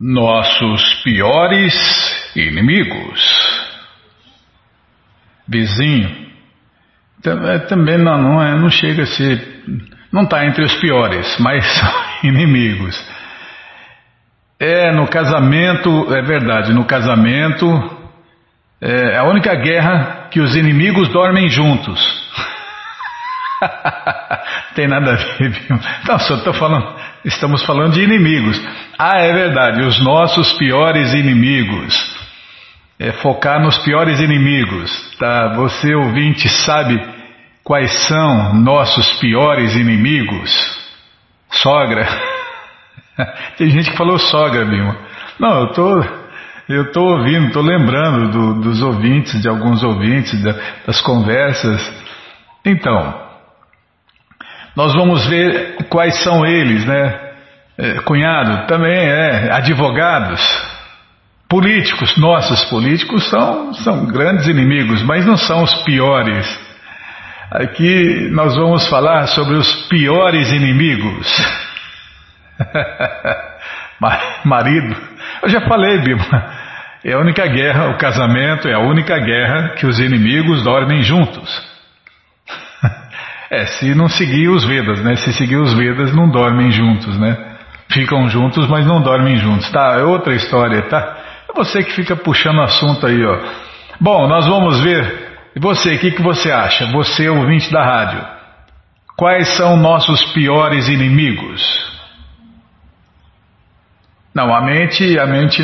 Nossos piores inimigos. Vizinho. É, também não, não, é, não chega a ser. Não está entre os piores, mas são inimigos. É, no casamento, é verdade, no casamento é a única guerra que os inimigos dormem juntos. Tem nada a ver, viu? Não, só estou falando, estamos falando de inimigos. Ah, é verdade, os nossos piores inimigos. É focar nos piores inimigos, tá? Você ouvinte sabe quais são nossos piores inimigos? Sogra. Tem gente que falou sogra, Bima. Não, eu tô eu estou ouvindo, estou lembrando do, dos ouvintes, de alguns ouvintes, da, das conversas. Então, nós vamos ver quais são eles, né? É, cunhado também é, advogados, políticos, nossos políticos são, são grandes inimigos, mas não são os piores. Aqui nós vamos falar sobre os piores inimigos. Marido, eu já falei, Bima, é a única guerra, o casamento é a única guerra que os inimigos dormem juntos. É, se não seguir os Vedas, né? Se seguir os Vedas, não dormem juntos, né? Ficam juntos, mas não dormem juntos. Tá, é outra história, tá? É você que fica puxando assunto aí, ó. Bom, nós vamos ver. E você, o que, que você acha? Você, ouvinte da rádio. Quais são nossos piores inimigos? Não, a mente, a mente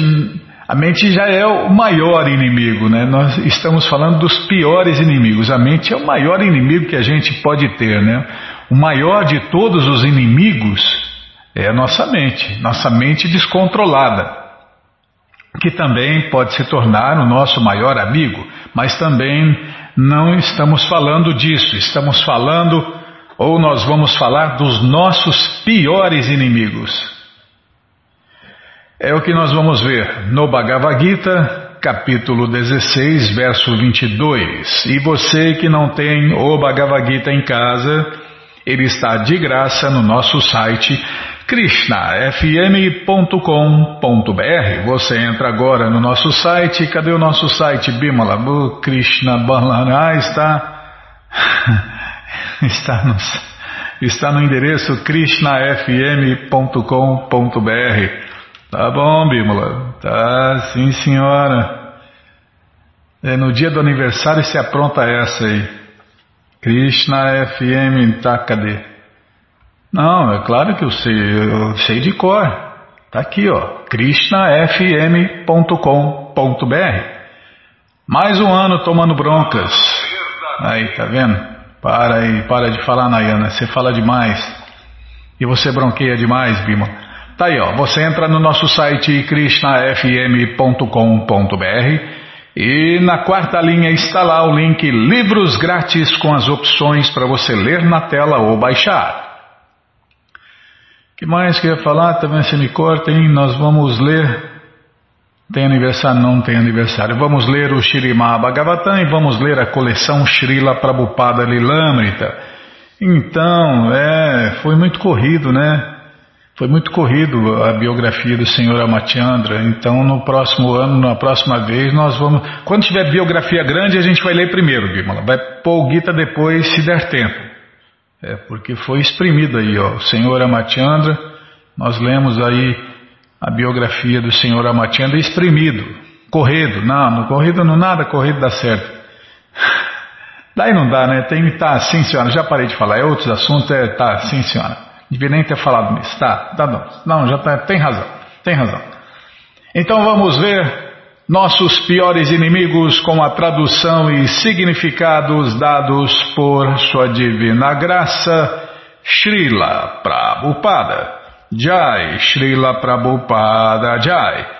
a mente já é o maior inimigo, né? Nós estamos falando dos piores inimigos. A mente é o maior inimigo que a gente pode ter, né? O maior de todos os inimigos é a nossa mente, nossa mente descontrolada, que também pode se tornar o nosso maior amigo, mas também não estamos falando disso, estamos falando, ou nós vamos falar dos nossos piores inimigos. É o que nós vamos ver no Bhagavad Gita, capítulo 16, verso 22. E você que não tem o Bhagavad Gita em casa, ele está de graça no nosso site krishnafm.com.br. Você entra agora no nosso site. Cadê o nosso site? Bimala Krishna Balana está está no, está no endereço krishnafm.com.br. Tá bom, Bímola. Tá, sim, senhora. É, no dia do aniversário se apronta essa aí. Krishna FM, tá, cadê? Não, é claro que eu sei, eu sei de cor. Tá aqui, ó. krishnafm.com.br Mais um ano tomando broncas. Aí, tá vendo? Para aí, para de falar, Nayana. Você fala demais. E você bronqueia demais, Bímola. Tá aí, ó. Você entra no nosso site krishnafm.com.br e na quarta linha está lá o link Livros Grátis com as opções para você ler na tela ou baixar. que mais que eu ia falar? Também se me cortem, nós vamos ler. Tem aniversário? Não tem aniversário. Vamos ler o Shirimá Bhagavatam e vamos ler a coleção Srila Prabhupada Lilamrita. Então, é, foi muito corrido, né? Foi muito corrido a biografia do senhor Amatiandra, então no próximo ano, na próxima vez, nós vamos. Quando tiver biografia grande, a gente vai ler primeiro, Bimala. Vai pôr o Gita depois, se der tempo. É, porque foi exprimido aí, ó. O senhor Amatiandra, nós lemos aí a biografia do senhor Amatiandra exprimido. Corrido, não, no corrido não nada, corrido dá certo. Daí não dá, né? Tem que tá, sim senhora, já parei de falar, é outros assuntos, é, tá, sim senhora. Devia nem ter falado nisso. Tá, tá bom. Não, já tá, tem razão. Tem razão. Então vamos ver nossos piores inimigos com a tradução e significados dados por Sua Divina Graça, Srila Prabhupada. Jai, Srila Prabhupada Jai.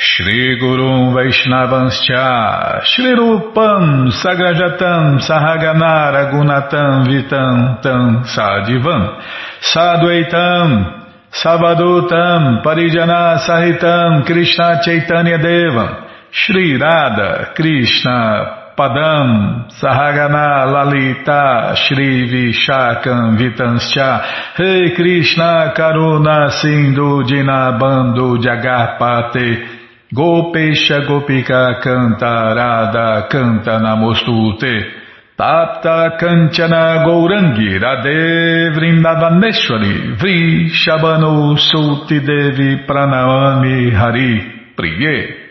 Shri Gurum Vaishnavanscha Shri Rupam Sagrajatam Sahagana Ragunatam Vitam Tam Sadivam Sadvaitam Savadutam Parijana Sahitam Krishna Chaitanya Devam Shri Radha Krishna Padam Sahagana Lalita Shri Vishakam Vitanscha Rei Krishna Karuna Sindhu Dinabando Jagarpate Gopesha Gopika Canta Radha Canta Namostute. Tapta Kanchana Gourangi Radhe Vrindavaneshwari Vri Shabano Sulti Devi Pranamami Hari Priye.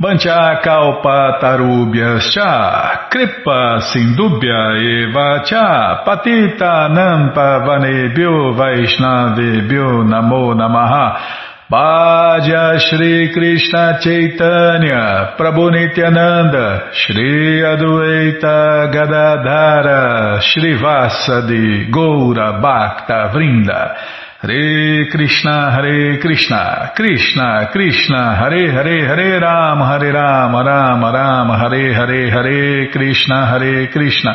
Bancha Kalpa Tarubhya Cha Kripa Sindubhya Eva Cha Patita Nampa Vanebhyo Vaishnavebhyo Namo Namaha Bhaja Shri Krishna Chaitanya Prabhu Nityananda Shri Adueita Gadadhara Shri Vasadi Goura Bhakta Vrinda. Hare Krishna Hare Krishna Krishna Krishna Hare Hare Hare Ram Hare Ram Ram Ram Hare Hare Hare Krishna Hare Krishna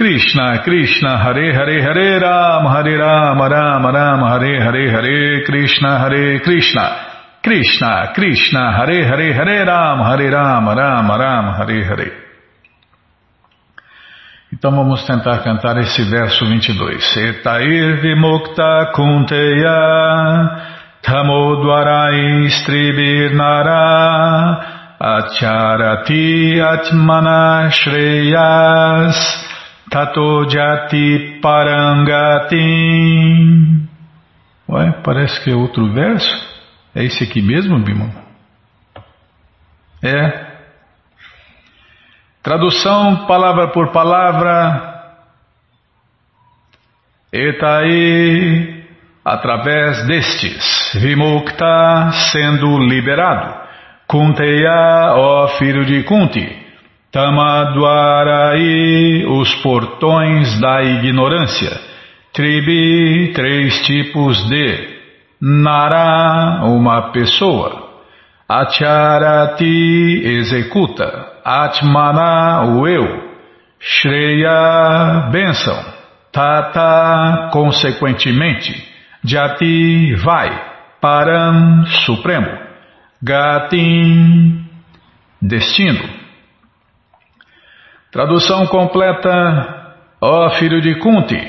Krishna, Krishna, Hare Hare, Hare Ram, Hare Ram, Ram Ram, Hare Hare, Hare Krishna, Hare Krishna, Krishna, Krishna, Hare Hare, Hare Ram, Hare Ram, Ram Ram, Hare Hare. Então vamos tentar cantar esse verso 22. Etair vimukta kunteya tamodvarai stribirnara acharati atmana shreyas Tato Jati Parangatim. Ué, parece que é outro verso. É esse aqui mesmo, Bimon? É. Tradução palavra por palavra. Etai, através destes, Vimukta sendo liberado. Kunteya, ó filho de Kunti. Tamadwarai, os portões da ignorância. Tribi, três tipos de. Nara, uma pessoa. Acharati, executa. Atmana, o eu. Shreya, bênção. Tata, consequentemente. Jati, vai. Param, supremo. Gatim, destino. Tradução completa: Ó filho de Kunti,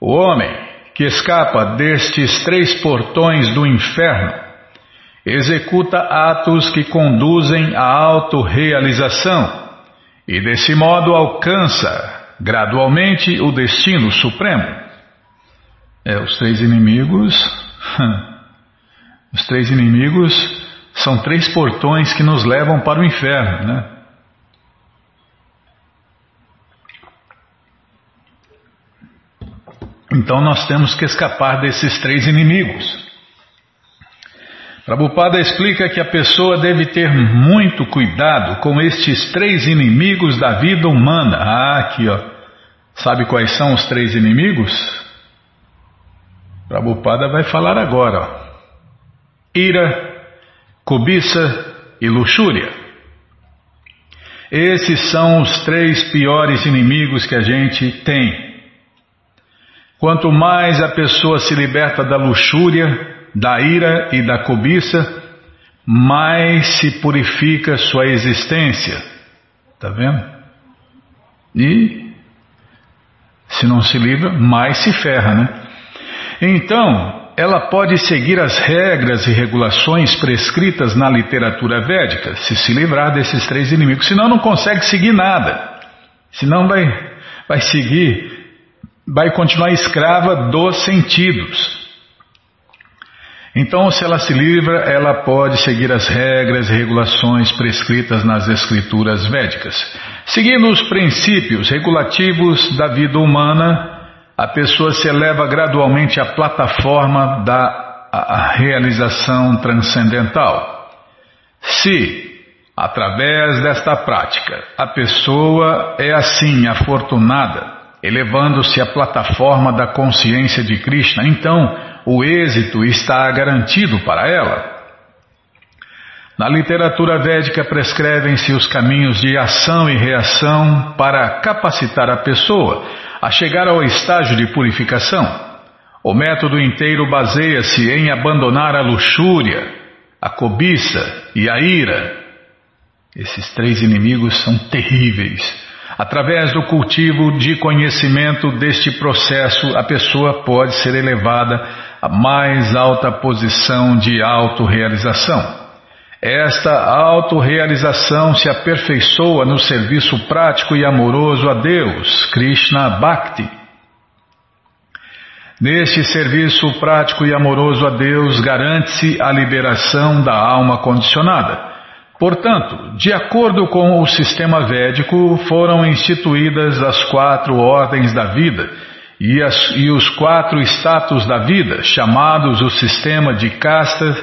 o homem que escapa destes três portões do inferno executa atos que conduzem à autorrealização e desse modo alcança gradualmente o destino supremo. É, os três inimigos. Os três inimigos são três portões que nos levam para o inferno, né? Então nós temos que escapar desses três inimigos. Prabhupada explica que a pessoa deve ter muito cuidado com estes três inimigos da vida humana. Ah, aqui ó. Sabe quais são os três inimigos? Prabhupada vai falar agora. Ó. Ira, cobiça e luxúria. Esses são os três piores inimigos que a gente tem. Quanto mais a pessoa se liberta da luxúria, da ira e da cobiça, mais se purifica sua existência. Está vendo? E se não se livra, mais se ferra, né? Então, ela pode seguir as regras e regulações prescritas na literatura védica, se se livrar desses três inimigos. Senão, não consegue seguir nada. Senão, vai, vai seguir vai continuar escrava dos sentidos. Então, se ela se livra, ela pode seguir as regras e regulações prescritas nas escrituras védicas. Seguindo os princípios regulativos da vida humana, a pessoa se eleva gradualmente à plataforma da realização transcendental. Se, através desta prática, a pessoa é assim afortunada, elevando-se à plataforma da consciência de Krishna, então o êxito está garantido para ela. Na literatura védica prescrevem-se os caminhos de ação e reação para capacitar a pessoa a chegar ao estágio de purificação. O método inteiro baseia-se em abandonar a luxúria, a cobiça e a ira. Esses três inimigos são terríveis. Através do cultivo de conhecimento deste processo, a pessoa pode ser elevada à mais alta posição de autorrealização. Esta autorrealização se aperfeiçoa no serviço prático e amoroso a Deus, Krishna Bhakti. Neste serviço prático e amoroso a Deus, garante-se a liberação da alma condicionada. Portanto, de acordo com o sistema védico, foram instituídas as quatro ordens da vida e, as, e os quatro status da vida, chamados o sistema de castas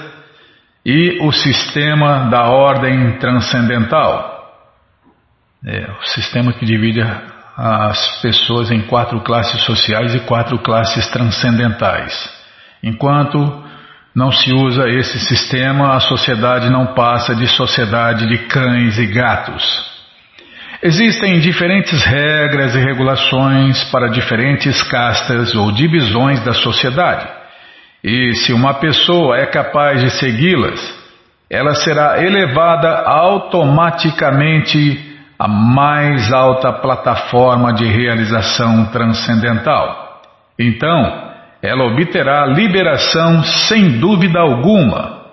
e o sistema da ordem transcendental. É, o sistema que divide as pessoas em quatro classes sociais e quatro classes transcendentais. Enquanto não se usa esse sistema, a sociedade não passa de sociedade de cães e gatos. Existem diferentes regras e regulações para diferentes castas ou divisões da sociedade. E se uma pessoa é capaz de segui-las, ela será elevada automaticamente à mais alta plataforma de realização transcendental. Então, ela obterá liberação sem dúvida alguma.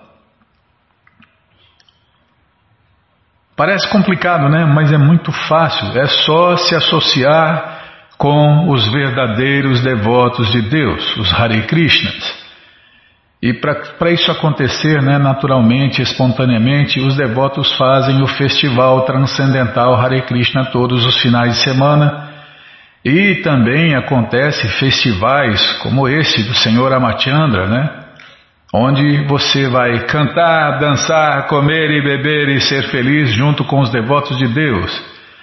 Parece complicado, né? Mas é muito fácil. É só se associar com os verdadeiros devotos de Deus, os Hare Krishnas. E para isso acontecer né, naturalmente, espontaneamente, os devotos fazem o festival transcendental Hare Krishna todos os finais de semana. E também acontece festivais como esse do Senhor Amachandra, né? Onde você vai cantar, dançar, comer e beber e ser feliz junto com os devotos de Deus.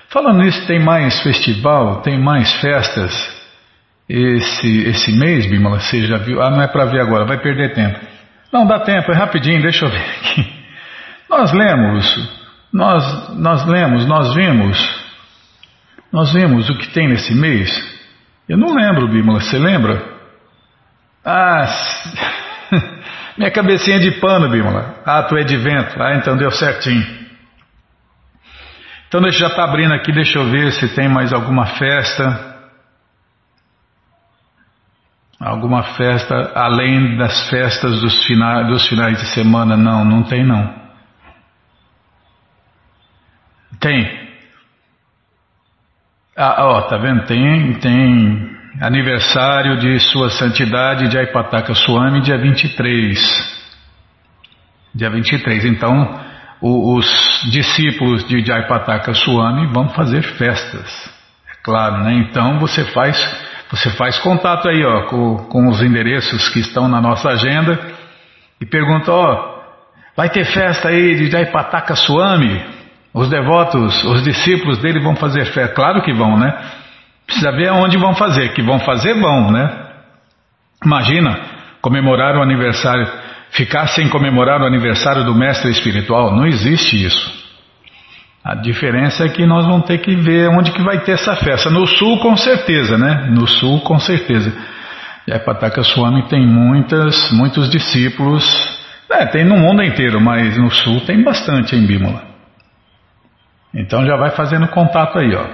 Falando nisso, tem mais festival, tem mais festas esse, esse mês, Bimala, você já viu? Ah, não é para ver agora, vai perder tempo. Não, dá tempo, é rapidinho, deixa eu ver aqui. Nós lemos, nós, nós lemos, nós vimos, nós vimos o que tem nesse mês. Eu não lembro, Bimala, você lembra? Ah, minha cabecinha de pano, Bimala. Ah, tu é de vento. Ah, então deu certinho. Então deixa já tá abrindo aqui, deixa eu ver se tem mais alguma festa. Alguma festa além das festas dos, dos finais de semana? Não, não tem não. Tem. Ah, ó, tá vendo? Tem, tem aniversário de Sua Santidade de Aipataka Swami, dia 23. Dia 23. Então, o, os discípulos de Jaipataka Swami vão fazer festas. É claro, né? Então você faz você faz contato aí ó, com, com os endereços que estão na nossa agenda e pergunta, ó, vai ter festa aí de Jaipataka Swami? Os devotos, os discípulos dele vão fazer festa? Claro que vão, né? Precisa ver onde vão fazer, que vão fazer, vão, né? Imagina comemorar o aniversário, ficar sem comemorar o aniversário do mestre espiritual, não existe isso. A diferença é que nós vamos ter que ver onde que vai ter essa festa. No sul, com certeza, né? No sul, com certeza. E a Pataka Swami tem muitas, muitos discípulos. É, tem no mundo inteiro, mas no sul tem bastante em Bímola. Então já vai fazendo contato aí, ó.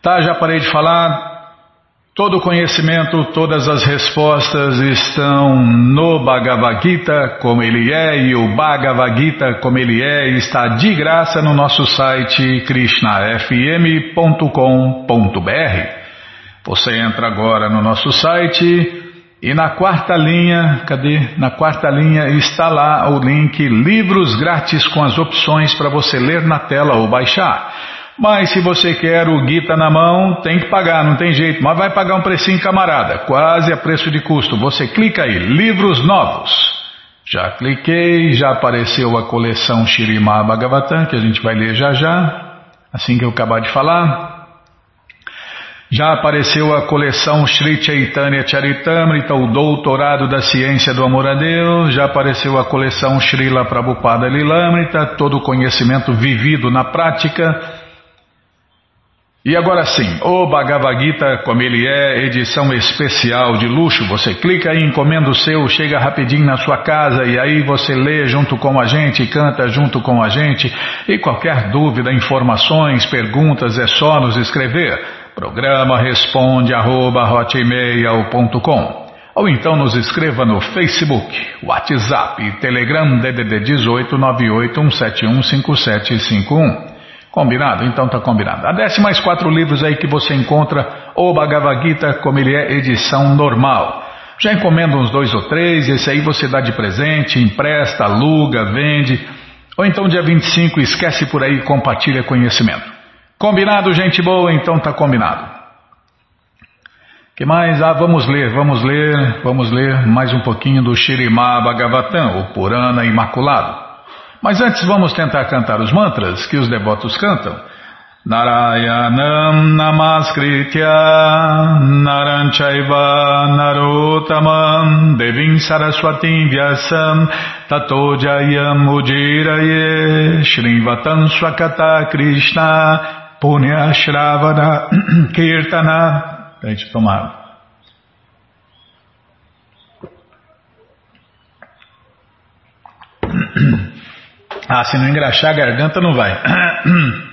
Tá, já parei de falar. Todo o conhecimento, todas as respostas estão no Bhagavad Gita como ele é e o Bhagavad Gita como ele é está de graça no nosso site krishnafm.com.br. Você entra agora no nosso site e na quarta linha, cadê? Na quarta linha está lá o link Livros Grátis com as opções para você ler na tela ou baixar. Mas se você quer o Gita na mão, tem que pagar, não tem jeito. Mas vai pagar um precinho, camarada, quase a preço de custo. Você clica aí, livros novos. Já cliquei, já apareceu a coleção Shirima Bhagavatam, que a gente vai ler já já, assim que eu acabar de falar. Já apareceu a coleção Sri Chaitanya Charitamrita, o Doutorado da Ciência do Amor a Deus. Já apareceu a coleção Srila Prabhupada Lilamrita, todo o conhecimento vivido na prática. E agora sim, o Bhagavad Gita, como ele é, edição especial de luxo. Você clica aí, encomenda o seu, chega rapidinho na sua casa e aí você lê junto com a gente, canta junto com a gente. E qualquer dúvida, informações, perguntas, é só nos escrever. Programa responde arroba, ou então nos escreva no Facebook, WhatsApp Telegram DDD 18 981715751. Combinado? Então tá combinado. Adesse mais quatro livros aí que você encontra, o Bhagavad Gita, como ele é, edição normal. Já encomenda uns dois ou três, esse aí você dá de presente, empresta, aluga, vende. Ou então dia 25 esquece por aí e compartilha conhecimento. Combinado, gente boa? Então tá combinado. que mais? Ah, vamos ler, vamos ler, vamos ler mais um pouquinho do Shirimá Bhagavatam, o Purana Imaculado. Mas antes vamos tentar cantar os mantras que os devotos cantam. Narayanam Namaskritya Naranchaiva Narotamam Devim Saraswatim Vyasam Tato Jayam Ujiraye Swakata Krishna Punya Shravana Kirtana Deixa tomar Ah, se não engraxar a garganta não vai.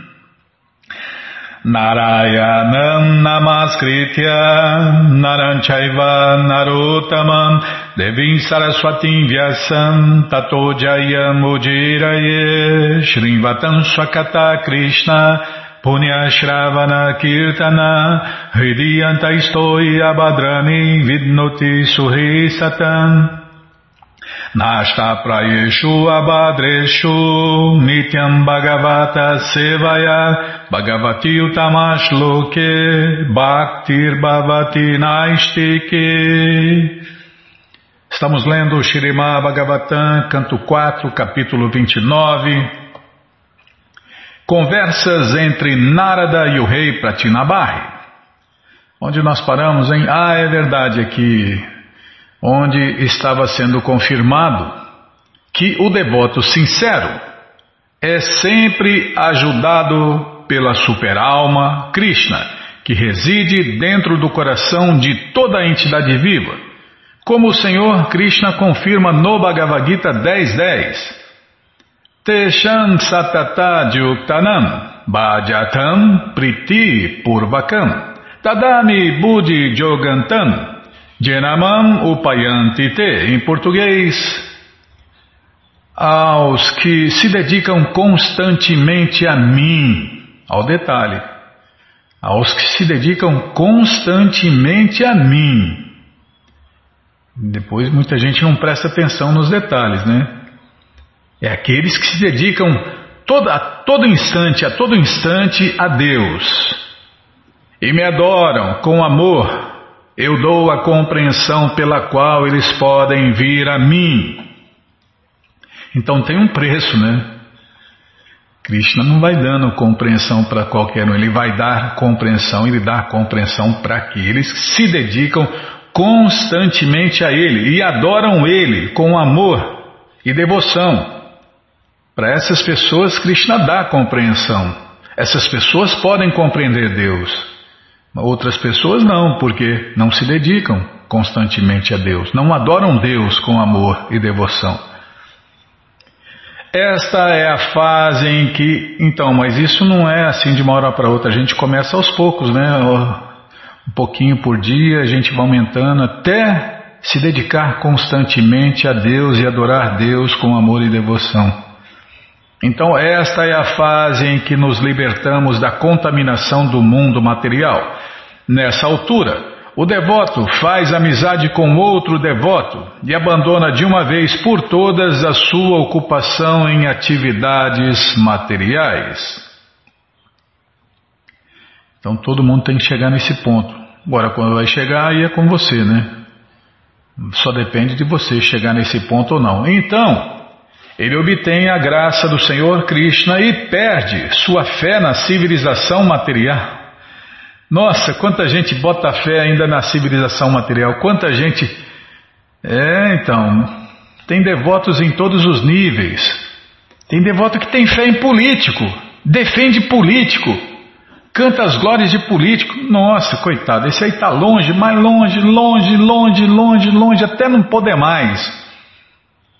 Narayanam Namaskritya Naranchaiva Narotamam Devim Saraswatim Vyasam Tato Jayam Ujiraye Shrivatam Swakata Krishna Punya Shravana Kirtana Hridiyanta Istoi Abadrani Vidnoti Suhi Satam Nashta prayeshu abadreshu nityam bhagavata sevaya bhagavati utamash loke bhaktir bhavati naistike. Estamos lendo o Shirimá Bhagavatam, canto 4, capítulo 29. Conversas entre Narada e o rei Pratinabarri. Onde nós paramos, hein? Ah, é verdade, aqui onde estava sendo confirmado que o devoto sincero é sempre ajudado pela superalma Krishna, que reside dentro do coração de toda a entidade viva, como o Senhor Krishna confirma no Bhagavad Gita 10.10. Tesham satata juktanam bhajatam priti purvakam tadami buddhi jogantam Jenamam upayantite, em português, aos que se dedicam constantemente a mim, ao detalhe, aos que se dedicam constantemente a mim. Depois muita gente não presta atenção nos detalhes, né? É aqueles que se dedicam todo, a todo instante, a todo instante a Deus e me adoram com amor eu dou a compreensão pela qual eles podem vir a mim. Então tem um preço, né? Krishna não vai dando compreensão para qualquer um, ele vai dar compreensão, ele dá compreensão para aqueles que se dedicam constantemente a ele e adoram ele com amor e devoção. Para essas pessoas, Krishna dá compreensão. Essas pessoas podem compreender Deus. Outras pessoas não, porque não se dedicam constantemente a Deus, não adoram Deus com amor e devoção. Esta é a fase em que, então, mas isso não é assim de uma hora para outra, a gente começa aos poucos, né? Um pouquinho por dia, a gente vai aumentando até se dedicar constantemente a Deus e adorar Deus com amor e devoção. Então, esta é a fase em que nos libertamos da contaminação do mundo material. Nessa altura, o devoto faz amizade com outro devoto e abandona de uma vez por todas a sua ocupação em atividades materiais. Então, todo mundo tem que chegar nesse ponto. Agora, quando vai chegar, aí é com você, né? Só depende de você chegar nesse ponto ou não. Então, ele obtém a graça do Senhor Krishna e perde sua fé na civilização material. Nossa, quanta gente bota fé ainda na civilização material, quanta gente. É, então, tem devotos em todos os níveis. Tem devoto que tem fé em político, defende político, canta as glórias de político. Nossa, coitado, esse aí está longe, mais longe, longe, longe, longe, longe, até não poder mais.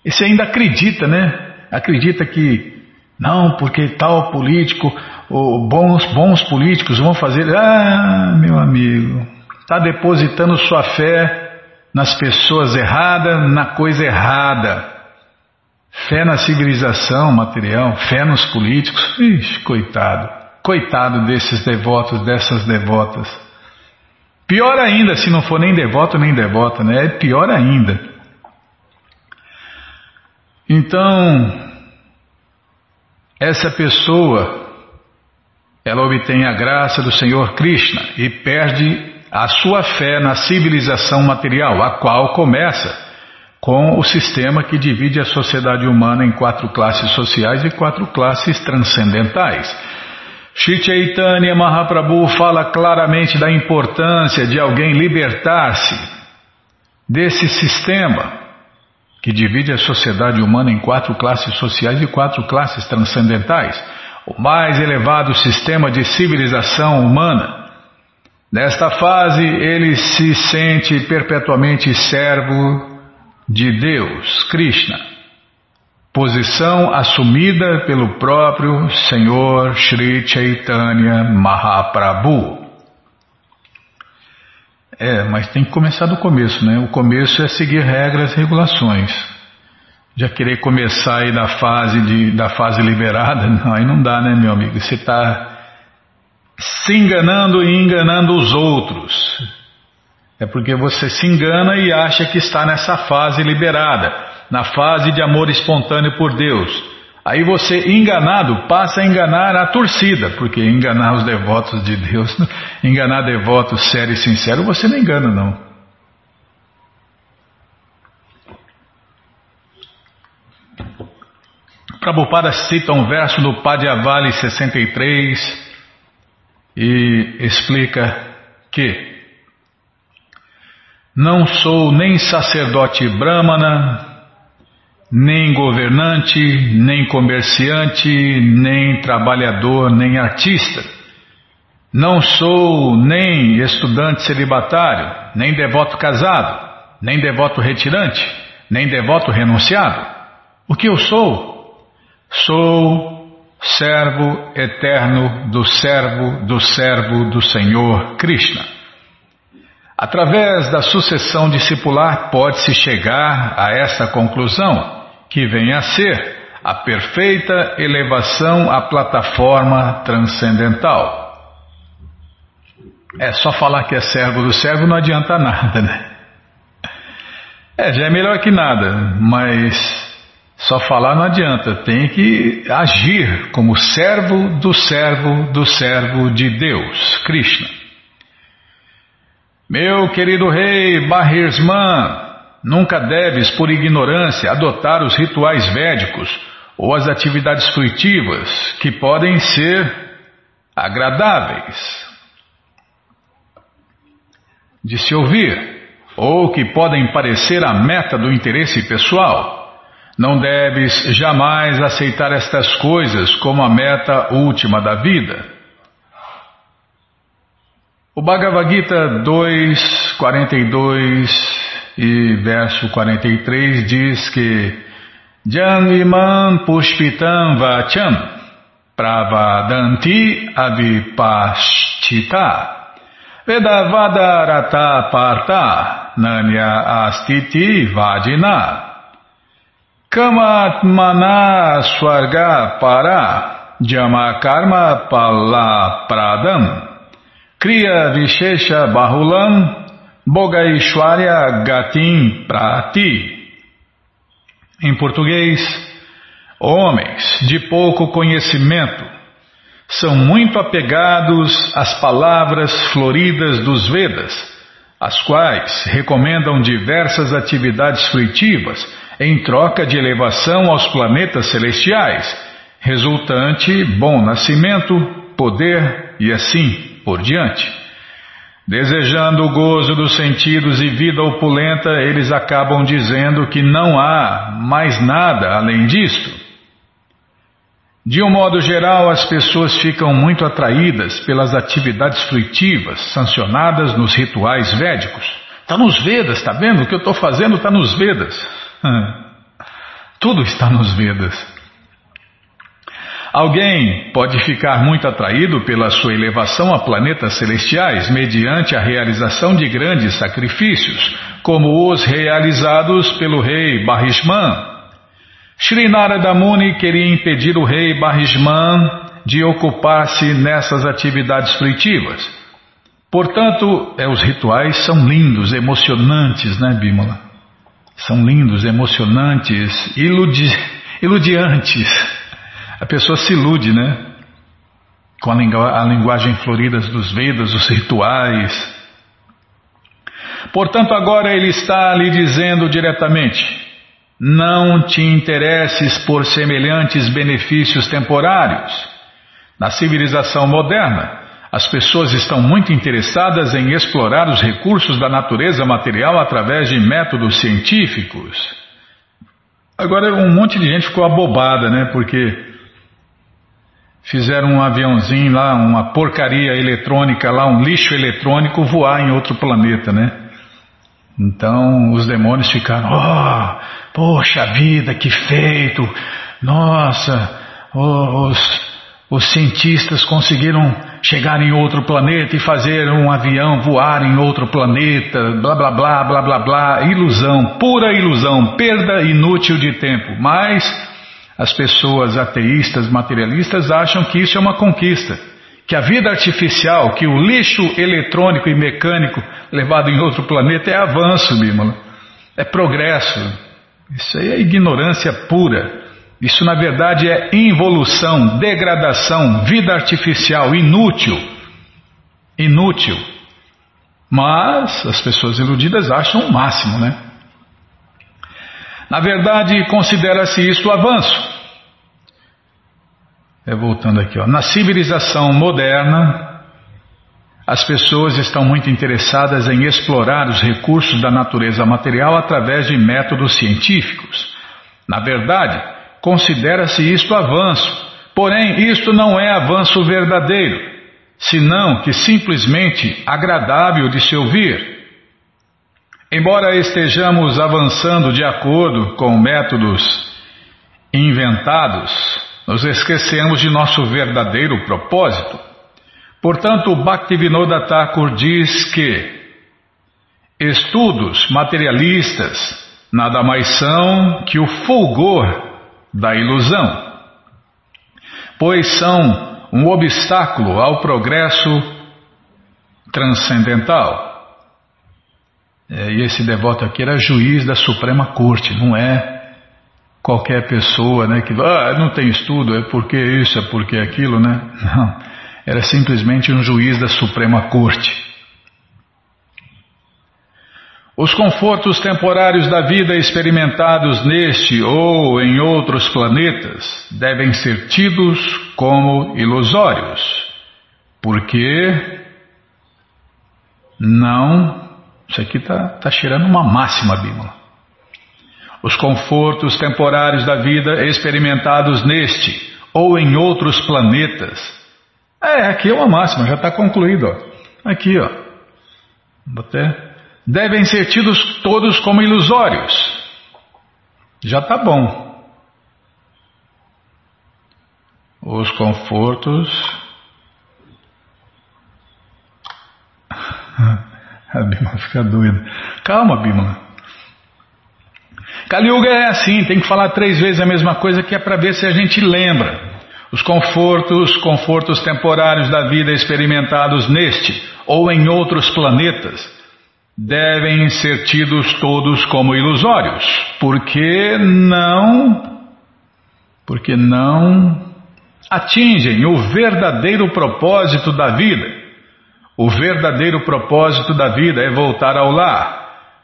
Esse ainda acredita, né? Acredita que não, porque tal político, ou bons, bons políticos vão fazer. Ah, meu amigo, está depositando sua fé nas pessoas erradas, na coisa errada. Fé na civilização material, fé nos políticos. Ixi, coitado. Coitado desses devotos, dessas devotas. Pior ainda, se não for nem devoto nem devota, né? É pior ainda. Então, essa pessoa, ela obtém a graça do Senhor Krishna e perde a sua fé na civilização material, a qual começa com o sistema que divide a sociedade humana em quatro classes sociais e quatro classes transcendentais. Shri Chaitanya Mahaprabhu fala claramente da importância de alguém libertar-se desse sistema que divide a sociedade humana em quatro classes sociais e quatro classes transcendentais, o mais elevado sistema de civilização humana. Nesta fase, ele se sente perpetuamente servo de Deus, Krishna, posição assumida pelo próprio Senhor Sri Chaitanya Mahaprabhu. É, mas tem que começar do começo, né? O começo é seguir regras e regulações. Já querer começar aí da fase, de, da fase liberada, não, aí não dá, né, meu amigo? Você está se enganando e enganando os outros. É porque você se engana e acha que está nessa fase liberada, na fase de amor espontâneo por Deus. Aí você, enganado, passa a enganar a torcida, porque enganar os devotos de Deus, enganar devotos sério e sincero, você não engana, não. Prabhupada cita um verso do Padhyavali 63 e explica que não sou nem sacerdote brahmana, nem governante, nem comerciante, nem trabalhador, nem artista. Não sou nem estudante celibatário, nem devoto casado, nem devoto retirante, nem devoto renunciado. O que eu sou? Sou servo eterno do servo do servo do Senhor Krishna. Através da sucessão discipular pode-se chegar a essa conclusão, que vem a ser a perfeita elevação à plataforma transcendental. É só falar que é servo do servo não adianta nada, né? É, já é melhor que nada, mas só falar não adianta, tem que agir como servo do servo do servo de Deus, Krishna. Meu querido rei Bahirsman, nunca deves, por ignorância, adotar os rituais védicos ou as atividades fruitivas que podem ser agradáveis de se ouvir ou que podem parecer a meta do interesse pessoal. Não deves jamais aceitar estas coisas como a meta última da vida. O Bhagavad Gita 2, 42 e verso 43 diz que Janviman Pushpitam Vacham Pravadanti Avipashtita Vedavada Rata Parta Nanya Astiti Vajina Kamatmana Swarga Para Jama Karma Pala Pradam Kriya Vishesha Bahulam Bogaishwarya Gatim Prati. Em português, homens de pouco conhecimento são muito apegados às palavras floridas dos Vedas, as quais recomendam diversas atividades fruitivas em troca de elevação aos planetas celestiais, resultante bom nascimento, poder e assim por diante. Desejando o gozo dos sentidos e vida opulenta, eles acabam dizendo que não há mais nada além disto. De um modo geral, as pessoas ficam muito atraídas pelas atividades fruitivas sancionadas nos rituais védicos. Está nos Vedas, está vendo? O que eu estou fazendo está nos Vedas. Tudo está nos Vedas. Alguém pode ficar muito atraído pela sua elevação a planetas celestiais mediante a realização de grandes sacrifícios, como os realizados pelo rei Barishman. Sri Narada Muni queria impedir o rei Barishman de ocupar-se nessas atividades fruitivas. Portanto, é, os rituais são lindos, emocionantes, né, Bímola? São lindos, emocionantes, iludi iludiantes. A pessoa se ilude, né? Com a, lingu a linguagem florida dos Vedas, os rituais. Portanto, agora ele está lhe dizendo diretamente: não te interesses por semelhantes benefícios temporários. Na civilização moderna, as pessoas estão muito interessadas em explorar os recursos da natureza material através de métodos científicos. Agora, um monte de gente ficou abobada, né? Porque Fizeram um aviãozinho lá, uma porcaria eletrônica lá, um lixo eletrônico voar em outro planeta, né? Então os demônios ficaram, oh, poxa vida, que feito! Nossa, os, os cientistas conseguiram chegar em outro planeta e fazer um avião voar em outro planeta, blá blá blá blá blá blá, ilusão, pura ilusão, perda inútil de tempo. Mas as pessoas ateístas, materialistas acham que isso é uma conquista, que a vida artificial, que o lixo eletrônico e mecânico levado em outro planeta é avanço, Bímola. É progresso. Isso aí é ignorância pura. Isso na verdade é involução, degradação, vida artificial, inútil. Inútil. Mas as pessoas iludidas acham o máximo, né? Na verdade, considera-se isto avanço. É, voltando aqui, ó. na civilização moderna, as pessoas estão muito interessadas em explorar os recursos da natureza material através de métodos científicos. Na verdade, considera-se isto avanço, porém, isto não é avanço verdadeiro, senão que simplesmente agradável de se ouvir. Embora estejamos avançando de acordo com métodos inventados, nos esquecemos de nosso verdadeiro propósito. Portanto, Bhaktivinoda Thakur diz que estudos materialistas nada mais são que o fulgor da ilusão, pois são um obstáculo ao progresso transcendental. É, e esse devoto aqui era juiz da Suprema Corte, não é qualquer pessoa né, que ah, não tem estudo, é porque isso, é porque aquilo, né? Não, era simplesmente um juiz da Suprema Corte. Os confortos temporários da vida experimentados neste ou em outros planetas devem ser tidos como ilusórios, porque não isso aqui está tá cheirando uma máxima, Bímola. Os confortos temporários da vida experimentados neste ou em outros planetas. É, aqui é uma máxima, já está concluído. Ó. Aqui, ó. Até, devem ser tidos todos como ilusórios. Já está bom. Os confortos A Bímola fica doida. Calma, Bímola. Kaliuga é assim, tem que falar três vezes a mesma coisa que é para ver se a gente lembra. Os confortos, confortos temporários da vida experimentados neste ou em outros planetas devem ser tidos todos como ilusórios, porque não, porque não atingem o verdadeiro propósito da vida? O verdadeiro propósito da vida é voltar ao lar,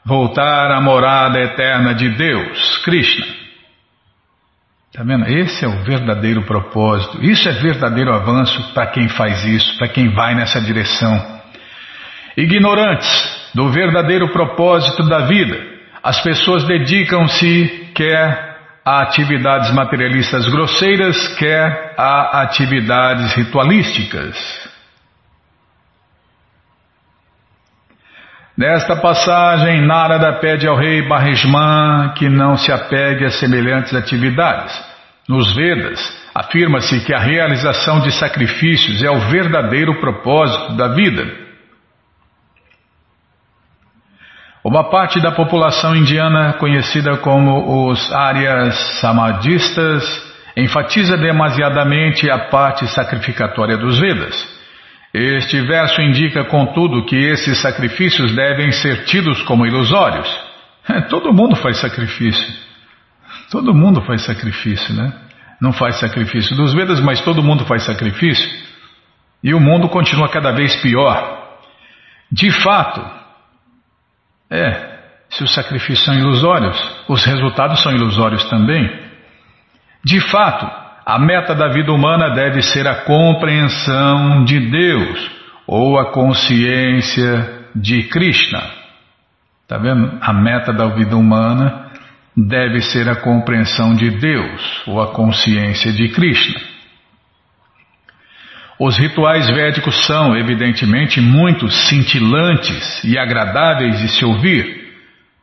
voltar à morada eterna de Deus, Krishna. Está vendo? Esse é o verdadeiro propósito. Isso é verdadeiro avanço para quem faz isso, para quem vai nessa direção. ignorantes do verdadeiro propósito da vida. As pessoas dedicam-se quer a atividades materialistas grosseiras, quer a atividades ritualísticas. Nesta passagem, Narada pede ao rei Barishman que não se apegue a semelhantes atividades. Nos Vedas, afirma-se que a realização de sacrifícios é o verdadeiro propósito da vida. Uma parte da população indiana, conhecida como os Aryas Samadhistas, enfatiza demasiadamente a parte sacrificatória dos Vedas. Este verso indica, contudo, que esses sacrifícios devem ser tidos como ilusórios. Todo mundo faz sacrifício. Todo mundo faz sacrifício, né? Não faz sacrifício dos Vedas, mas todo mundo faz sacrifício. E o mundo continua cada vez pior. De fato, é, se os sacrifícios são ilusórios, os resultados são ilusórios também. De fato, a meta da vida humana deve ser a compreensão de Deus ou a consciência de Krishna. Está vendo? A meta da vida humana deve ser a compreensão de Deus ou a consciência de Krishna. Os rituais védicos são, evidentemente, muito cintilantes e agradáveis de se ouvir,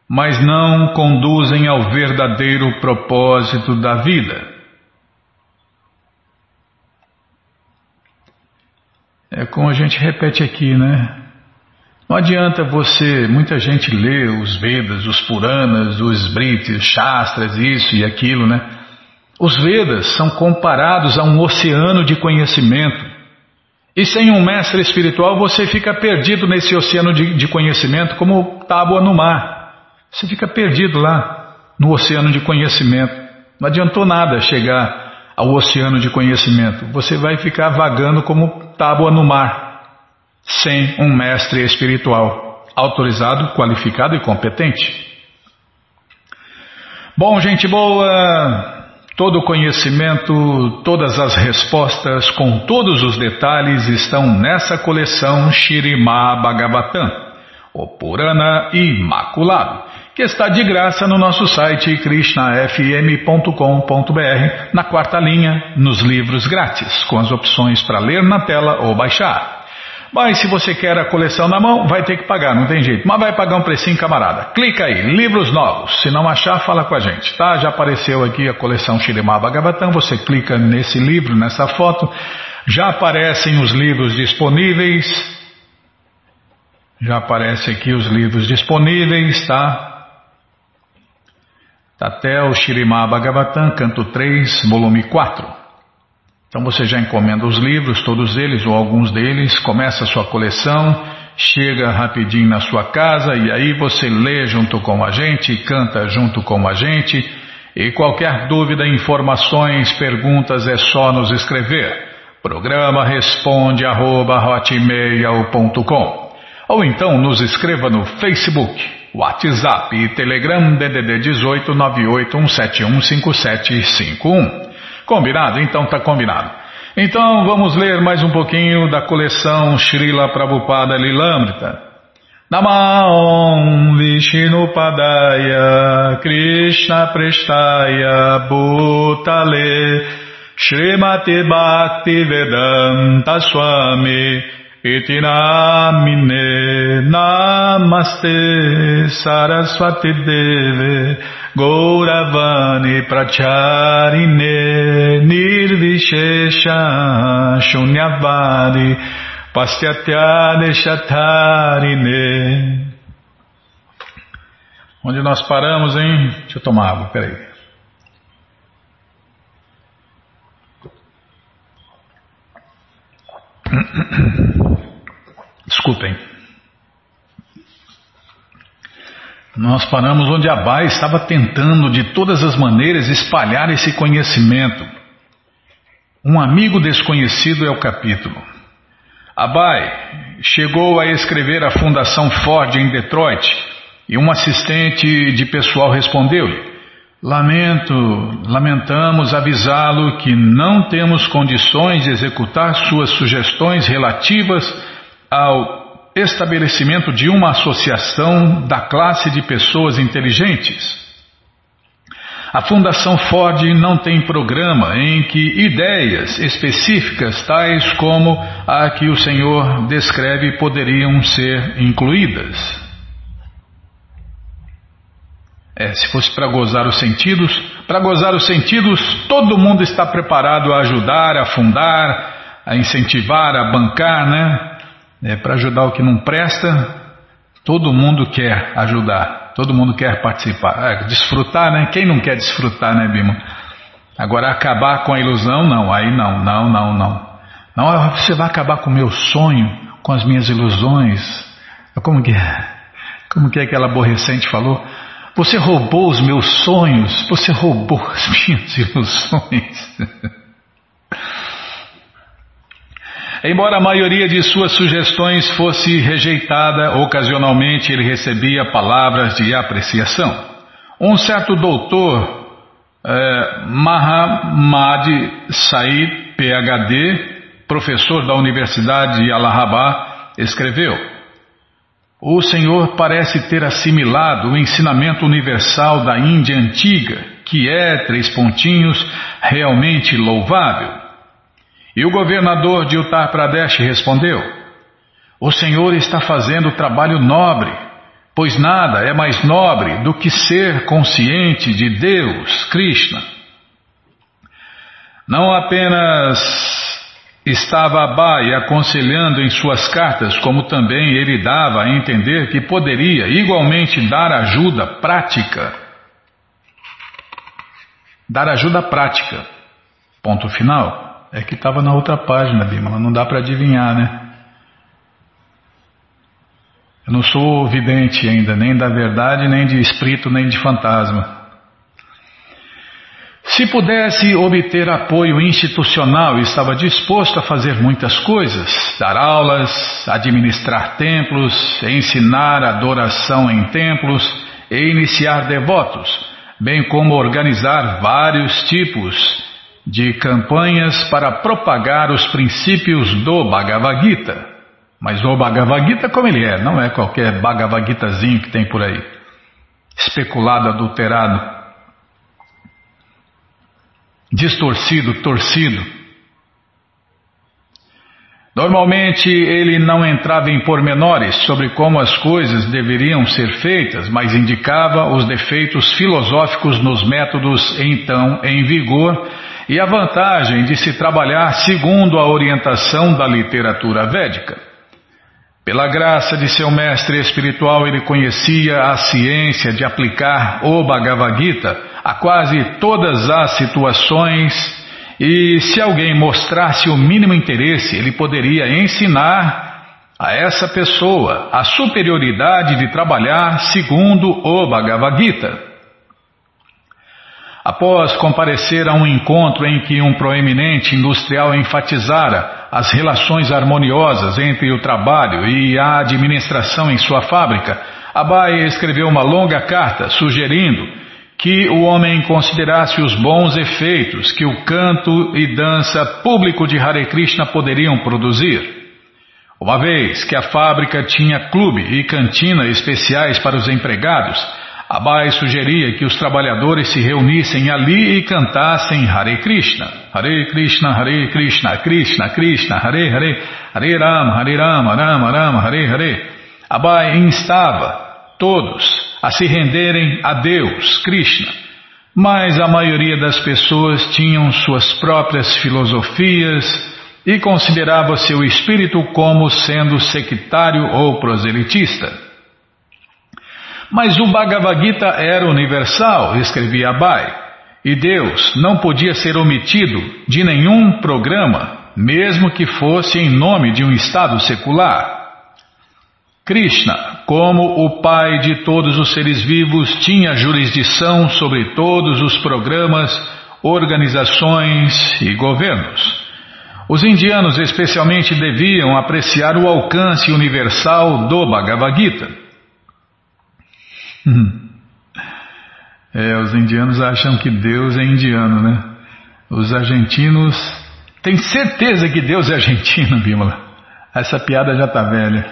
mas não conduzem ao verdadeiro propósito da vida. É como a gente repete aqui, né? Não adianta você, muita gente lê os Vedas, os Puranas, os Smritis, Shastras, isso e aquilo, né? Os Vedas são comparados a um oceano de conhecimento. E sem um mestre espiritual você fica perdido nesse oceano de, de conhecimento como tábua no mar. Você fica perdido lá no oceano de conhecimento. Não adiantou nada chegar ao oceano de conhecimento. Você vai ficar vagando como tábua no mar, sem um mestre espiritual autorizado, qualificado e competente. Bom, gente boa, Todo o conhecimento, todas as respostas, com todos os detalhes estão nessa coleção Shirima Bhagavatam, o Purana Imaculado, que está de graça no nosso site krishnafm.com.br, na quarta linha, nos livros grátis, com as opções para ler na tela ou baixar. Mas se você quer a coleção na mão, vai ter que pagar, não tem jeito. Mas vai pagar um precinho, camarada. Clica aí, livros novos. Se não achar, fala com a gente, tá? Já apareceu aqui a coleção Shirimá Bhagavatam. Você clica nesse livro, nessa foto. Já aparecem os livros disponíveis. Já aparece aqui os livros disponíveis, tá? Até o Shirimá Bhagavatam, canto 3, volume 4. Então você já encomenda os livros, todos eles ou alguns deles, começa a sua coleção, chega rapidinho na sua casa e aí você lê junto com a gente, canta junto com a gente. E qualquer dúvida, informações, perguntas é só nos escrever. Programa responde arroba, ou então nos escreva no Facebook, WhatsApp e Telegram DDD 18 981715751. Combinado? Então tá combinado. Então vamos ler mais um pouquinho da coleção Srila Prabhupada Lilamrita. Namaon Padaya Krishna Prestaya Bhutale Srimati Bhakti Vedanta Swami Itinamine Namaste Saraswati Deve Gauravani Pracharine Nirvishesha Shunyavadi Pastyatya Deshatarine Onde nós paramos, hein? Deixa eu tomar água, peraí. Desculpem. Nós paramos onde Abai estava tentando de todas as maneiras espalhar esse conhecimento. Um amigo desconhecido é o capítulo. Abai chegou a escrever a Fundação Ford em Detroit e um assistente de pessoal respondeu-lhe: Lamento, lamentamos avisá-lo que não temos condições de executar suas sugestões relativas ao estabelecimento de uma associação da classe de pessoas inteligentes. A Fundação Ford não tem programa em que ideias específicas, tais como a que o Senhor descreve, poderiam ser incluídas. É, se fosse para gozar os sentidos, para gozar os sentidos, todo mundo está preparado a ajudar, a fundar, a incentivar, a bancar, né? É, para ajudar o que não presta, todo mundo quer ajudar. Todo mundo quer participar. É, desfrutar, né? Quem não quer desfrutar, né, Bima? Agora, acabar com a ilusão, não. Aí não, não, não, não. Não, você vai acabar com o meu sonho, com as minhas ilusões. Como que é? Como que é aquela aborrecente falou? Você roubou os meus sonhos, você roubou as minhas ilusões. Embora a maioria de suas sugestões fosse rejeitada, ocasionalmente ele recebia palavras de apreciação. Um certo doutor, eh, Mahamad Said, PhD, professor da Universidade de Allahabad, escreveu: O Senhor parece ter assimilado o ensinamento universal da Índia antiga, que é, três pontinhos, realmente louvável. E o governador de Uttar Pradesh respondeu: O Senhor está fazendo trabalho nobre, pois nada é mais nobre do que ser consciente de Deus, Krishna. Não apenas estava Abai aconselhando em suas cartas, como também ele dava a entender que poderia igualmente dar ajuda prática. Dar ajuda prática. Ponto final. É que estava na outra página, Bimala, não dá para adivinhar, né? Eu não sou vidente ainda, nem da verdade, nem de espírito, nem de fantasma. Se pudesse obter apoio institucional, estava disposto a fazer muitas coisas: dar aulas, administrar templos, ensinar adoração em templos e iniciar devotos, bem como organizar vários tipos de campanhas para propagar os princípios do Bhagavad Gita. Mas o Bhagavad Gita como ele é, não é qualquer Bhagavad Gitazinho que tem por aí. Especulado, adulterado, distorcido, torcido. Normalmente ele não entrava em pormenores sobre como as coisas deveriam ser feitas, mas indicava os defeitos filosóficos nos métodos então em vigor e a vantagem de se trabalhar segundo a orientação da literatura védica. Pela graça de seu mestre espiritual, ele conhecia a ciência de aplicar o Bhagavad Gita a quase todas as situações e, se alguém mostrasse o mínimo interesse, ele poderia ensinar a essa pessoa a superioridade de trabalhar segundo o Bhagavad Gita. Após comparecer a um encontro em que um proeminente industrial enfatizara as relações harmoniosas entre o trabalho e a administração em sua fábrica, Abai escreveu uma longa carta sugerindo que o homem considerasse os bons efeitos que o canto e dança público de Hare Krishna poderiam produzir. Uma vez que a fábrica tinha clube e cantina especiais para os empregados, Abai sugeria que os trabalhadores se reunissem ali e cantassem Hare Krishna. Hare Krishna, Hare Krishna, Krishna, Krishna, Hare Hare, Hare Rama, Hare Rama, Rama Rama, Hare Hare. Abai instava todos a se renderem a Deus, Krishna. Mas a maioria das pessoas tinham suas próprias filosofias e considerava seu espírito como sendo sectário ou proselitista. Mas o Bhagavad Gita era universal, escrevia Abai, e Deus não podia ser omitido de nenhum programa, mesmo que fosse em nome de um Estado secular. Krishna, como o Pai de todos os seres vivos, tinha jurisdição sobre todos os programas, organizações e governos. Os indianos especialmente deviam apreciar o alcance universal do Bhagavad Gita. Uhum. É, os indianos acham que Deus é indiano, né? Os argentinos têm certeza que Deus é argentino, Bímola. Essa piada já está velha.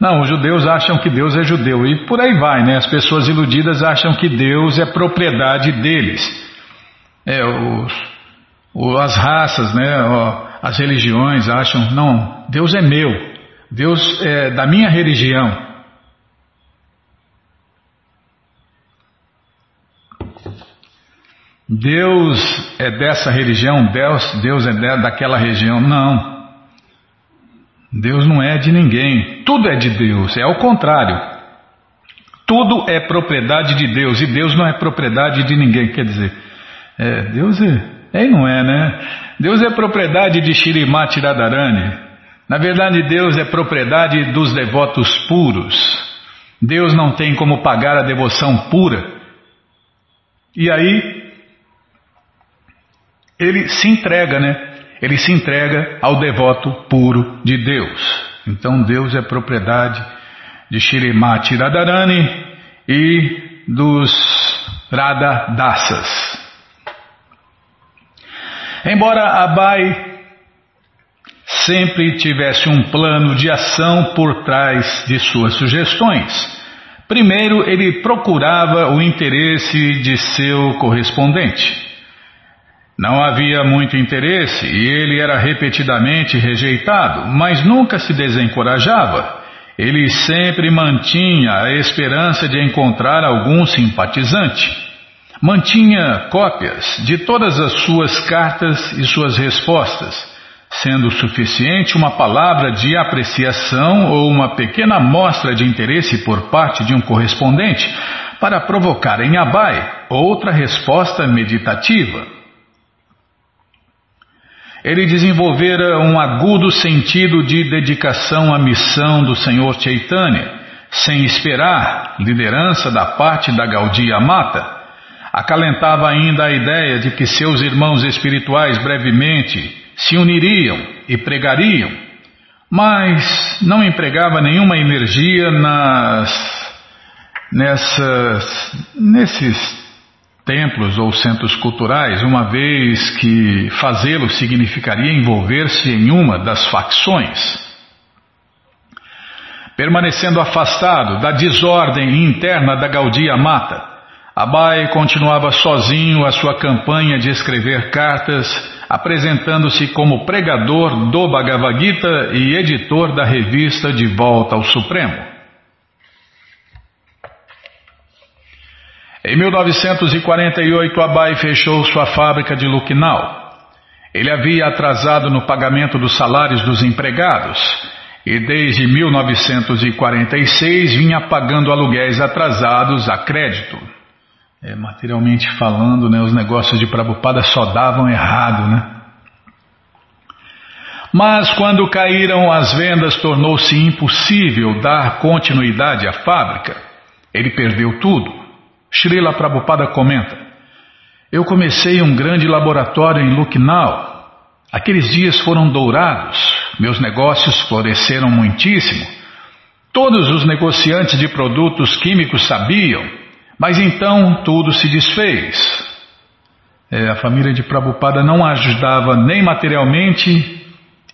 Não, os judeus acham que Deus é judeu e por aí vai, né? As pessoas iludidas acham que Deus é propriedade deles. É, os, as raças, né? As religiões acham, não, Deus é meu, Deus é da minha religião. Deus é dessa religião, Deus, Deus é daquela região. Não. Deus não é de ninguém. Tudo é de Deus. É ao contrário. Tudo é propriedade de Deus e Deus não é propriedade de ninguém. Quer dizer, é, Deus é, é não é, né? Deus é propriedade de Shirimati Radharani. Na verdade, Deus é propriedade dos devotos puros. Deus não tem como pagar a devoção pura. E aí, ele se entrega, né? Ele se entrega ao devoto puro de Deus. Então Deus é propriedade de Shirimati Radharani e dos Radhadasas. Embora Abai sempre tivesse um plano de ação por trás de suas sugestões, primeiro ele procurava o interesse de seu correspondente. Não havia muito interesse e ele era repetidamente rejeitado, mas nunca se desencorajava. Ele sempre mantinha a esperança de encontrar algum simpatizante. Mantinha cópias de todas as suas cartas e suas respostas, sendo suficiente uma palavra de apreciação ou uma pequena mostra de interesse por parte de um correspondente para provocar em Abai outra resposta meditativa ele desenvolvera um agudo sentido de dedicação à missão do Senhor Chaitanya, sem esperar liderança da parte da Gaudiya Mata. Acalentava ainda a ideia de que seus irmãos espirituais brevemente se uniriam e pregariam, mas não empregava nenhuma energia nas nessas nesses templos ou centros culturais, uma vez que fazê-lo significaria envolver-se em uma das facções. Permanecendo afastado da desordem interna da Gaudia Mata, Abai continuava sozinho a sua campanha de escrever cartas, apresentando-se como pregador do Bhagavad Gita e editor da revista De Volta ao Supremo. Em 1948, Abai fechou sua fábrica de Lucknow. Ele havia atrasado no pagamento dos salários dos empregados e desde 1946 vinha pagando aluguéis atrasados a crédito. É, materialmente falando, né, os negócios de Prabhupada só davam errado, né? Mas quando caíram as vendas, tornou-se impossível dar continuidade à fábrica. Ele perdeu tudo. Srila Prabhupada comenta: Eu comecei um grande laboratório em Lucknow. Aqueles dias foram dourados, meus negócios floresceram muitíssimo. Todos os negociantes de produtos químicos sabiam, mas então tudo se desfez. É, a família de Prabhupada não ajudava nem materialmente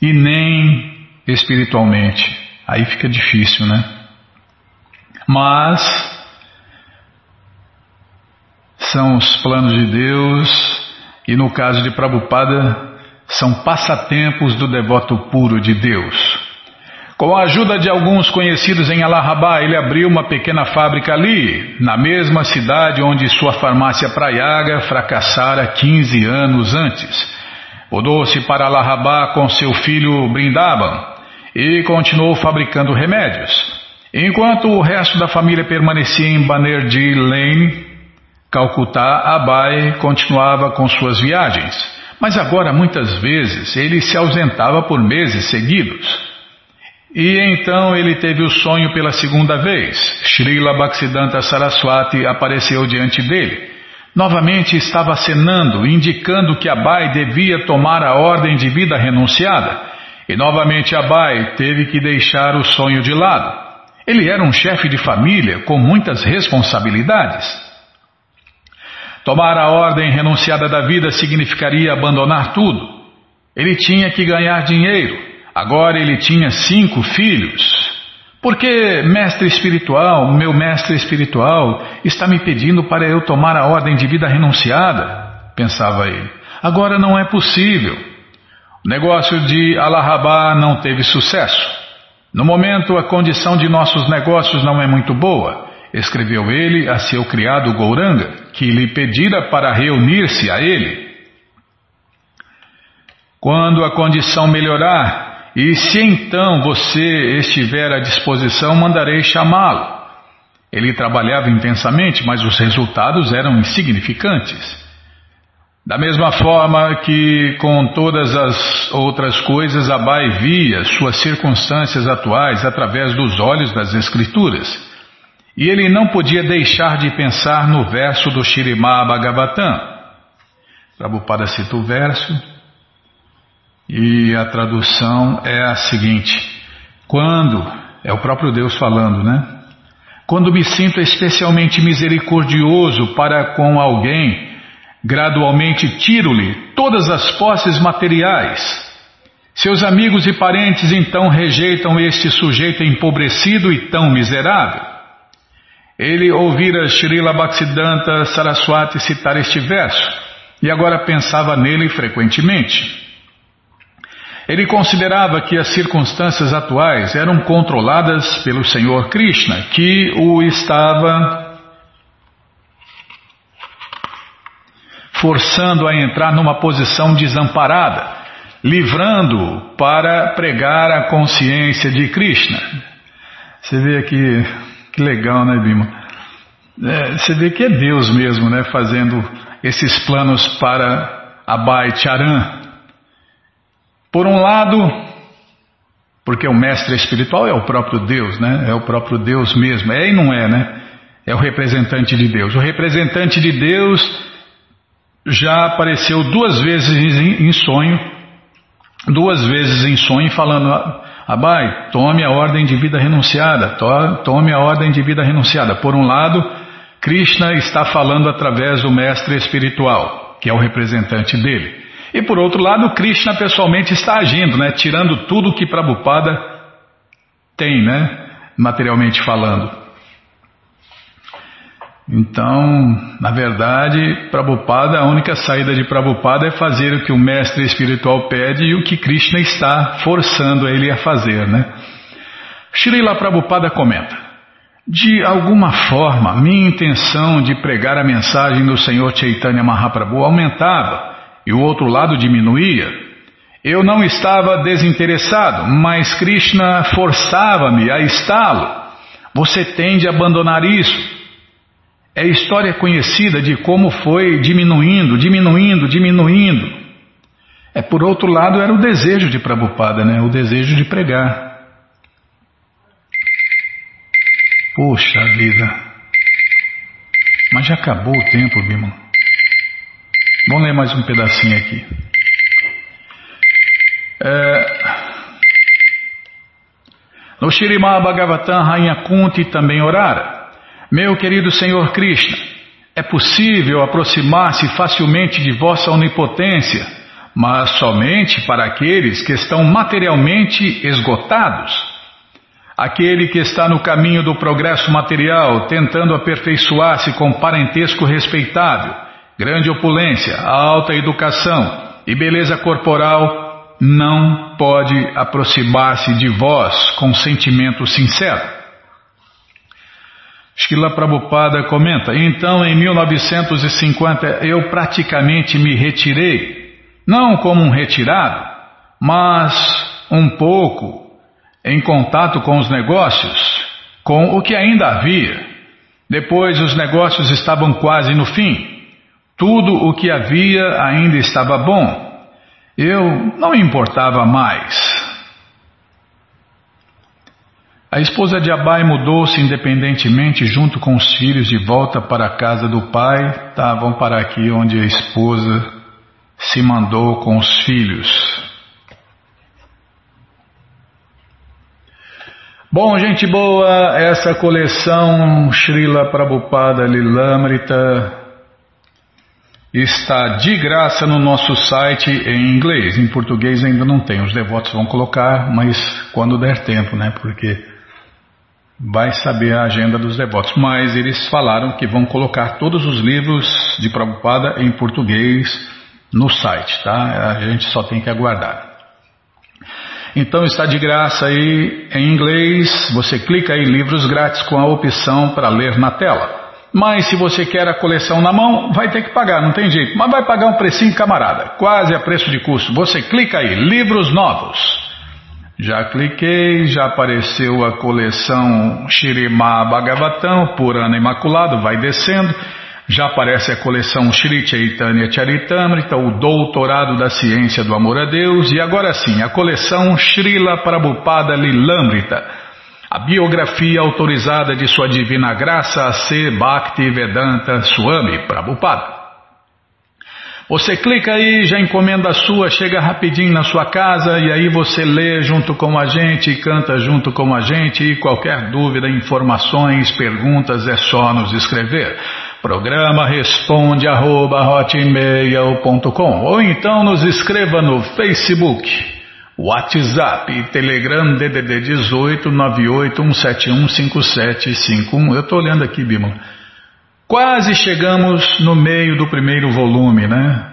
e nem espiritualmente. Aí fica difícil, né? Mas são os planos de Deus e no caso de Prabhupada são passatempos do devoto puro de Deus. Com a ajuda de alguns conhecidos em Allahabad, ele abriu uma pequena fábrica ali, na mesma cidade onde sua farmácia Prayaga fracassara 15 anos antes. Mudou-se para Allahabad com seu filho Brindaban e continuou fabricando remédios. Enquanto o resto da família permanecia em Banerjee Lane, Calcutá, Abai continuava com suas viagens, mas agora muitas vezes ele se ausentava por meses seguidos. E então ele teve o sonho pela segunda vez. Srila Bhaktisiddhanta Saraswati apareceu diante dele. Novamente estava acenando, indicando que Abai devia tomar a ordem de vida renunciada. E novamente Abai teve que deixar o sonho de lado. Ele era um chefe de família com muitas responsabilidades. Tomar a ordem renunciada da vida significaria abandonar tudo. Ele tinha que ganhar dinheiro. Agora ele tinha cinco filhos. Porque mestre espiritual, meu mestre espiritual, está me pedindo para eu tomar a ordem de vida renunciada? Pensava ele. Agora não é possível. O negócio de Allahabad não teve sucesso. No momento, a condição de nossos negócios não é muito boa, escreveu ele a seu criado Gouranga, que lhe pedira para reunir-se a ele. Quando a condição melhorar, e se então você estiver à disposição, mandarei chamá-lo. Ele trabalhava intensamente, mas os resultados eram insignificantes. Da mesma forma que com todas as outras coisas, Abai via suas circunstâncias atuais através dos olhos das Escrituras. E ele não podia deixar de pensar no verso do Shirimá Bhagavatam. Prabhupada cita o verso e a tradução é a seguinte: quando, é o próprio Deus falando, né? Quando me sinto especialmente misericordioso para com alguém, gradualmente tiro-lhe todas as posses materiais. Seus amigos e parentes então rejeitam este sujeito empobrecido e tão miserável. Ele ouvira Srila Bhaktisiddhanta Saraswati citar este verso e agora pensava nele frequentemente. Ele considerava que as circunstâncias atuais eram controladas pelo Senhor Krishna, que o estava forçando a entrar numa posição desamparada, livrando-o para pregar a consciência de Krishna. Você vê aqui, que legal, né, Bima? É, você vê que é Deus mesmo, né, fazendo esses planos para Abai Charan. Por um lado, porque o mestre espiritual é o próprio Deus, né? É o próprio Deus mesmo. É e não é, né? É o representante de Deus. O representante de Deus já apareceu duas vezes em sonho, duas vezes em sonho, falando: Abai, tome a ordem de vida renunciada, tome a ordem de vida renunciada. Por um lado, Krishna está falando através do mestre espiritual, que é o representante dele. E por outro lado, Krishna pessoalmente está agindo, né? tirando tudo que Prabhupada tem, né? materialmente falando. Então, na verdade, Prabhupada, a única saída de Prabhupada é fazer o que o mestre espiritual pede e o que Krishna está forçando ele a fazer, né? Srila Prabhupada comenta: De alguma forma, minha intenção de pregar a mensagem do Senhor Chaitanya Mahaprabhu aumentava e o outro lado diminuía, eu não estava desinteressado, mas Krishna forçava-me a está-lo. Você tende a abandonar isso. É história conhecida de como foi diminuindo, diminuindo, diminuindo. É por outro lado era o desejo de Prabhupada, né? O desejo de pregar. Poxa vida. Mas já acabou o tempo, Bima. Vamos ler mais um pedacinho aqui. É... No Shirimá Bhagavatam, Rainha Kunti também orara. Meu querido Senhor Krishna, é possível aproximar-se facilmente de vossa onipotência, mas somente para aqueles que estão materialmente esgotados. Aquele que está no caminho do progresso material, tentando aperfeiçoar-se com parentesco respeitável grande opulência, alta educação e beleza corporal não pode aproximar-se de vós com sentimento sincero. Shkila Prabhupada comenta: Então, em 1950, eu praticamente me retirei, não como um retirado, mas um pouco em contato com os negócios, com o que ainda havia. Depois, os negócios estavam quase no fim. Tudo o que havia ainda estava bom. Eu não importava mais. A esposa de Abai mudou-se independentemente junto com os filhos de volta para a casa do pai. Estavam para aqui onde a esposa se mandou com os filhos. Bom, gente boa, essa coleção Srila Prabhupada Lilamrita está de graça no nosso site em inglês. Em português ainda não tem. Os devotos vão colocar, mas quando der tempo, né? Porque vai saber a agenda dos devotos. Mas eles falaram que vão colocar todos os livros de Prabhupada em português no site, tá? A gente só tem que aguardar. Então está de graça aí em inglês. Você clica aí livros grátis com a opção para ler na tela. Mas se você quer a coleção na mão, vai ter que pagar, não tem jeito. Mas vai pagar um precinho, camarada, quase a preço de custo. Você clica aí, livros novos. Já cliquei, já apareceu a coleção Shirima Bhagavatam, Purana Imaculado, vai descendo. Já aparece a coleção Shri Chaitanya Charitamrita, o Doutorado da Ciência do Amor a Deus. E agora sim, a coleção Srila Prabhupada Lilamrita a biografia autorizada de Sua Divina Graça a ser Bhakti Vedanta Swami Prabhupada. Você clica aí, já encomenda a sua, chega rapidinho na sua casa e aí você lê junto com a gente, canta junto com a gente e qualquer dúvida, informações, perguntas é só nos escrever. Programa responde arroba, ou então nos escreva no Facebook WhatsApp, Telegram DDD 18 981715751. Eu estou olhando aqui, Bima. Quase chegamos no meio do primeiro volume, né?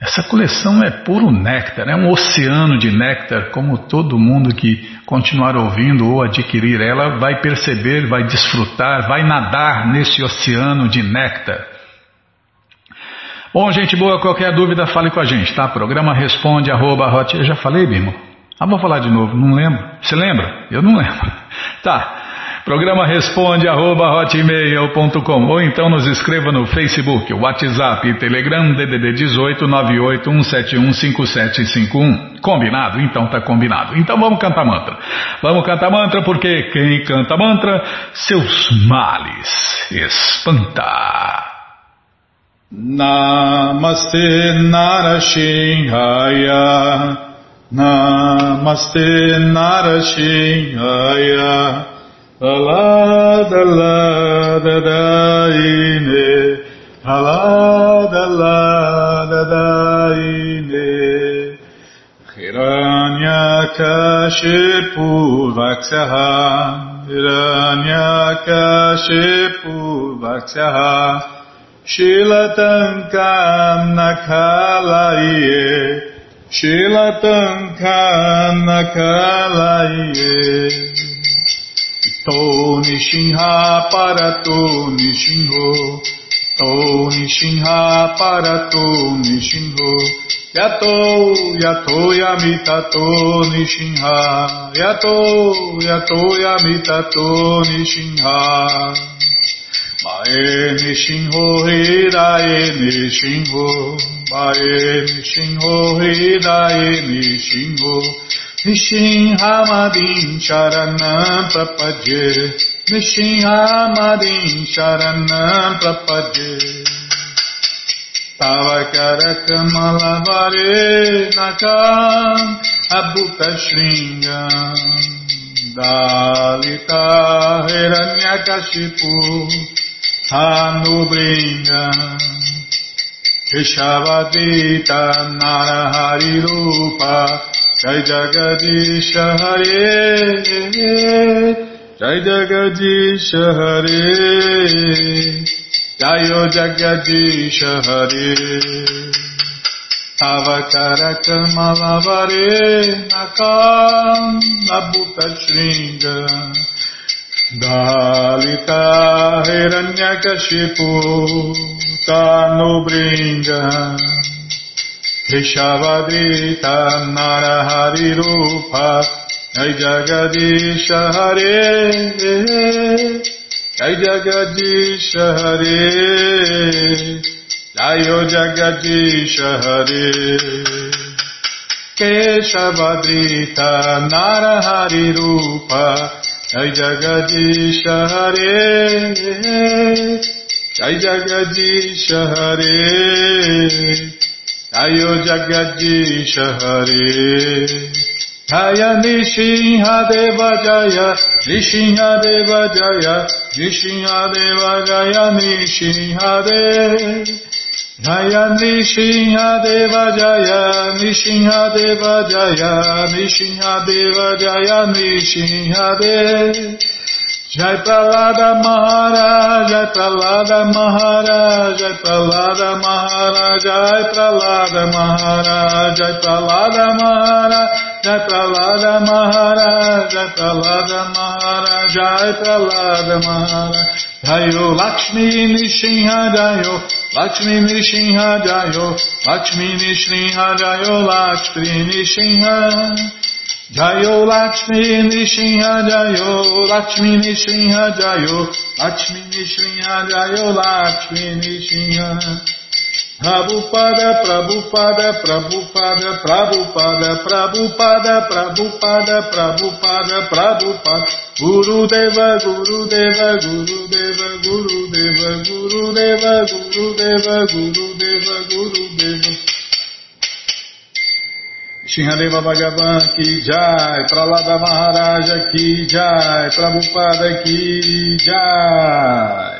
Essa coleção é puro néctar, é um oceano de néctar, como todo mundo que continuar ouvindo ou adquirir ela vai perceber, vai desfrutar, vai nadar nesse oceano de néctar. Bom, gente boa, qualquer dúvida fale com a gente, tá? Programa responde arroba hot... Eu já falei, Bimo? Ah, vou falar de novo, não lembro. Você lembra? Eu não lembro. Tá. Programa responde arroba hotmail.com ou então nos escreva no Facebook, WhatsApp, Telegram, DDD 18 981715751. Combinado? Então tá combinado. Então vamos cantar mantra. Vamos cantar mantra porque quem canta mantra, seus males espanta. Namaste Narashinhaya Namaste Narashinhaya Alá, dalá, dadaine. Alá, dalá, dadaine. Hiranyakashipu vaksaha. Hiranyakashipu vaksaha. Shilatankam nakalaye. Shilatankam nakalaye. To Nishinha Parato Nishinho To Nishinha Parato Nishinho Yato Yato Yamitato Nishinha Yato Yato Yamitato Nishinha Mae Nishinho Hirae Nishinho Vae Nishinho Hidaye Nishinho नृसिंहामदीं शरण प्रपज नृसिंहामदीं शरण प्रपज तव करकमलवरे नकाम् अभूतशृङ्ग। दालिता हिरण्यकशिपु हानुभृङ्ग ऋषवदीत नरहरिरूपा Jai Jagadish Hare Jai Jagadish Hare Jayo Jagadish Hare Avakara Kamalavare Nakam Nabhuta Shringa Dalita Hiranyakashipu Tanubringa Rishavadrita Narahari Rupa Jai Jagadisha Hare Jai Jagadisha Hare Jayo Jagadisha Hare Keshavadrita Narahari Rupa Jai Jagadisha Hare Jai Jagadish Hare Jayo Jagadish Hare Jaya Nishinha Deva Jaya Nishinha Deva Jaya Nishinha Deva Jaya Nishinha Jaya Nishinha Deva Jaya Nishinha Deva Jaya Nishinha Deva Jaya Nishinha Deva Jai Pralada Maharaj, Jai Pralada Maharaj, Jai Pralada Maharaj, Jai Pralada Maharaj, Jai Pralada Maharaj, Jai Pralada Maharaj, Jai Pralada Maharaj, Jai Pralada Maharaj, Jayo Lakshmi Nishinha Jayo, Lakshmi Nishinha Jayo, Lakshmi Nishinha Jayo, Lakshmi Nishinha Lakshmi Nishinha Jayo Lakshmi Nishinha Jayo Lakshmi Nishinha Jayo Lakshmi Nishinha Prabhupada Prabhupada Prabhupada Prabhupada Prabhupada Prabhupada Prabhupada Prabhupada Guru Deva Guru Deva Guru Deva Guru Deva Shinhadeva Bhagavan ki jai, Pralada Maharaja ki jai, Prabhupada ki jai.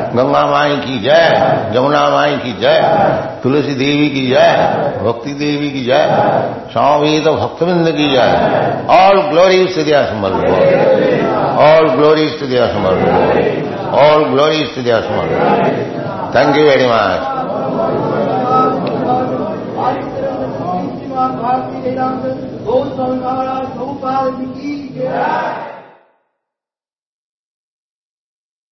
Ganga माई की जय जमुना माई की जय, तुलसी देवी की जय, भक्ति देवी की जय स्वामी तो भक्तविंद की जय। ऑल ग्लोरी टू दिया ऑल ग्लोरी टू दिया ऑल ग्लोरी टू दिया समर थैंक यू वेरी मच